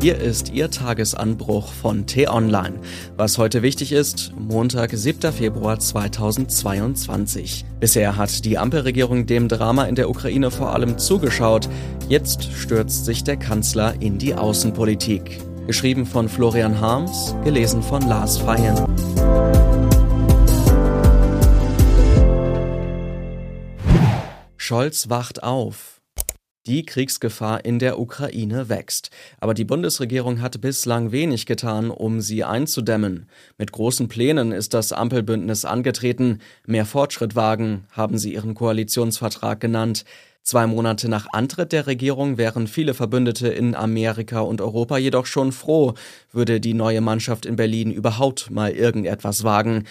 Hier ist Ihr Tagesanbruch von T-Online. Was heute wichtig ist, Montag, 7. Februar 2022. Bisher hat die Ampelregierung dem Drama in der Ukraine vor allem zugeschaut. Jetzt stürzt sich der Kanzler in die Außenpolitik. Geschrieben von Florian Harms, gelesen von Lars Feyen. Scholz wacht auf. Die Kriegsgefahr in der Ukraine wächst. Aber die Bundesregierung hat bislang wenig getan, um sie einzudämmen. Mit großen Plänen ist das Ampelbündnis angetreten. Mehr Fortschritt wagen, haben sie ihren Koalitionsvertrag genannt. Zwei Monate nach Antritt der Regierung wären viele Verbündete in Amerika und Europa jedoch schon froh, würde die neue Mannschaft in Berlin überhaupt mal irgendetwas wagen.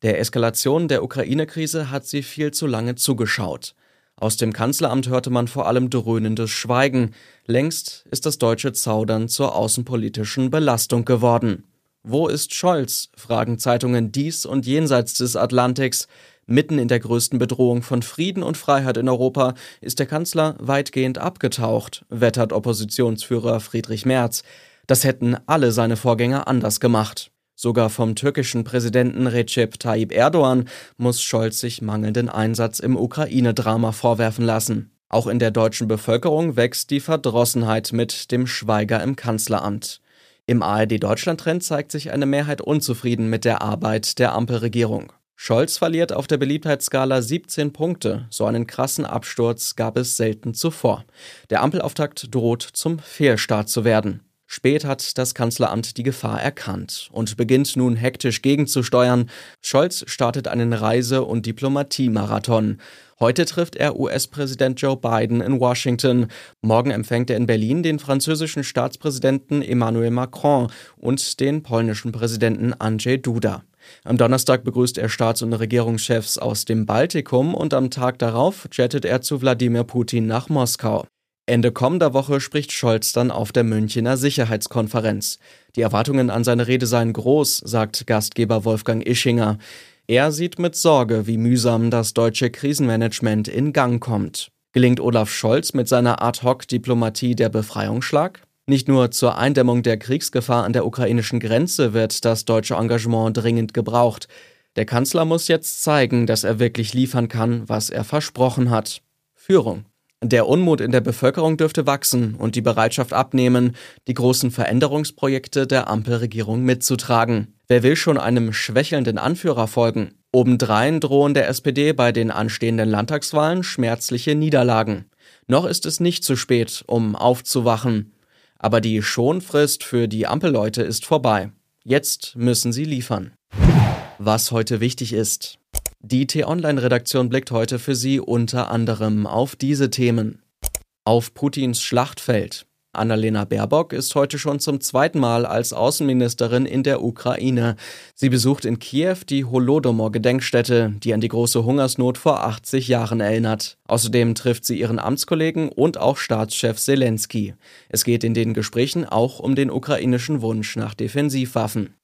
Der Eskalation der Ukraine-Krise hat sie viel zu lange zugeschaut. Aus dem Kanzleramt hörte man vor allem dröhnendes Schweigen. Längst ist das deutsche Zaudern zur außenpolitischen Belastung geworden. Wo ist Scholz? fragen Zeitungen dies und jenseits des Atlantiks. Mitten in der größten Bedrohung von Frieden und Freiheit in Europa ist der Kanzler weitgehend abgetaucht, wettert Oppositionsführer Friedrich Merz. Das hätten alle seine Vorgänger anders gemacht. Sogar vom türkischen Präsidenten Recep Tayyip Erdogan muss Scholz sich mangelnden Einsatz im Ukraine-Drama vorwerfen lassen. Auch in der deutschen Bevölkerung wächst die Verdrossenheit mit dem Schweiger im Kanzleramt. Im ARD-Deutschland-Trend zeigt sich eine Mehrheit unzufrieden mit der Arbeit der Ampelregierung. Scholz verliert auf der Beliebtheitsskala 17 Punkte. So einen krassen Absturz gab es selten zuvor. Der Ampelauftakt droht zum Fehlstart zu werden. Spät hat das Kanzleramt die Gefahr erkannt und beginnt nun hektisch gegenzusteuern. Scholz startet einen Reise- und Diplomatiemarathon. Heute trifft er US-Präsident Joe Biden in Washington. Morgen empfängt er in Berlin den französischen Staatspräsidenten Emmanuel Macron und den polnischen Präsidenten Andrzej Duda. Am Donnerstag begrüßt er Staats- und Regierungschefs aus dem Baltikum und am Tag darauf jettet er zu Wladimir Putin nach Moskau. Ende kommender Woche spricht Scholz dann auf der Münchener Sicherheitskonferenz. Die Erwartungen an seine Rede seien groß, sagt Gastgeber Wolfgang Ischinger. Er sieht mit Sorge, wie mühsam das deutsche Krisenmanagement in Gang kommt. Gelingt Olaf Scholz mit seiner Ad-hoc-Diplomatie der Befreiungsschlag? Nicht nur zur Eindämmung der Kriegsgefahr an der ukrainischen Grenze wird das deutsche Engagement dringend gebraucht. Der Kanzler muss jetzt zeigen, dass er wirklich liefern kann, was er versprochen hat. Führung. Der Unmut in der Bevölkerung dürfte wachsen und die Bereitschaft abnehmen, die großen Veränderungsprojekte der Ampelregierung mitzutragen. Wer will schon einem schwächelnden Anführer folgen? Obendrein drohen der SPD bei den anstehenden Landtagswahlen schmerzliche Niederlagen. Noch ist es nicht zu spät, um aufzuwachen. Aber die Schonfrist für die Ampelleute ist vorbei. Jetzt müssen sie liefern. Was heute wichtig ist. Die T-Online-Redaktion blickt heute für Sie unter anderem auf diese Themen. Auf Putins Schlachtfeld. Annalena Baerbock ist heute schon zum zweiten Mal als Außenministerin in der Ukraine. Sie besucht in Kiew die Holodomor-Gedenkstätte, die an die große Hungersnot vor 80 Jahren erinnert. Außerdem trifft sie ihren Amtskollegen und auch Staatschef Zelensky. Es geht in den Gesprächen auch um den ukrainischen Wunsch nach Defensivwaffen.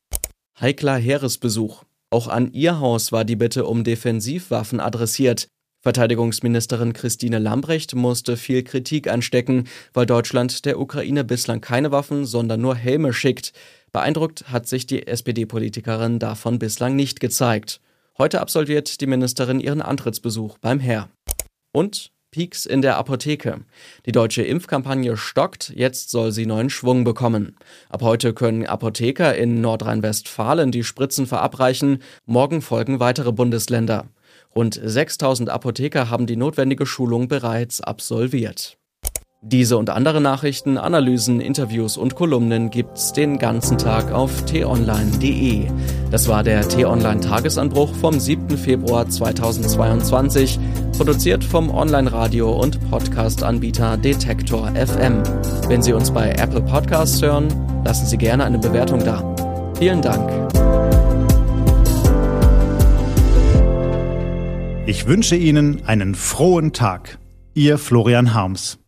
Heikler Heeresbesuch. Auch an ihr Haus war die Bitte um Defensivwaffen adressiert. Verteidigungsministerin Christine Lambrecht musste viel Kritik anstecken, weil Deutschland der Ukraine bislang keine Waffen, sondern nur Helme schickt. Beeindruckt hat sich die SPD-Politikerin davon bislang nicht gezeigt. Heute absolviert die Ministerin ihren Antrittsbesuch beim Heer. Und Peaks in der Apotheke. Die deutsche Impfkampagne stockt, jetzt soll sie neuen Schwung bekommen. Ab heute können Apotheker in Nordrhein-Westfalen die Spritzen verabreichen, morgen folgen weitere Bundesländer. Rund 6000 Apotheker haben die notwendige Schulung bereits absolviert. Diese und andere Nachrichten, Analysen, Interviews und Kolumnen gibt's den ganzen Tag auf t-online.de. Das war der T-Online Tagesanbruch vom 7. Februar 2022, produziert vom Online-Radio und Podcast-Anbieter Detektor FM. Wenn Sie uns bei Apple Podcasts hören, lassen Sie gerne eine Bewertung da. Vielen Dank. Ich wünsche Ihnen einen frohen Tag. Ihr Florian Harms.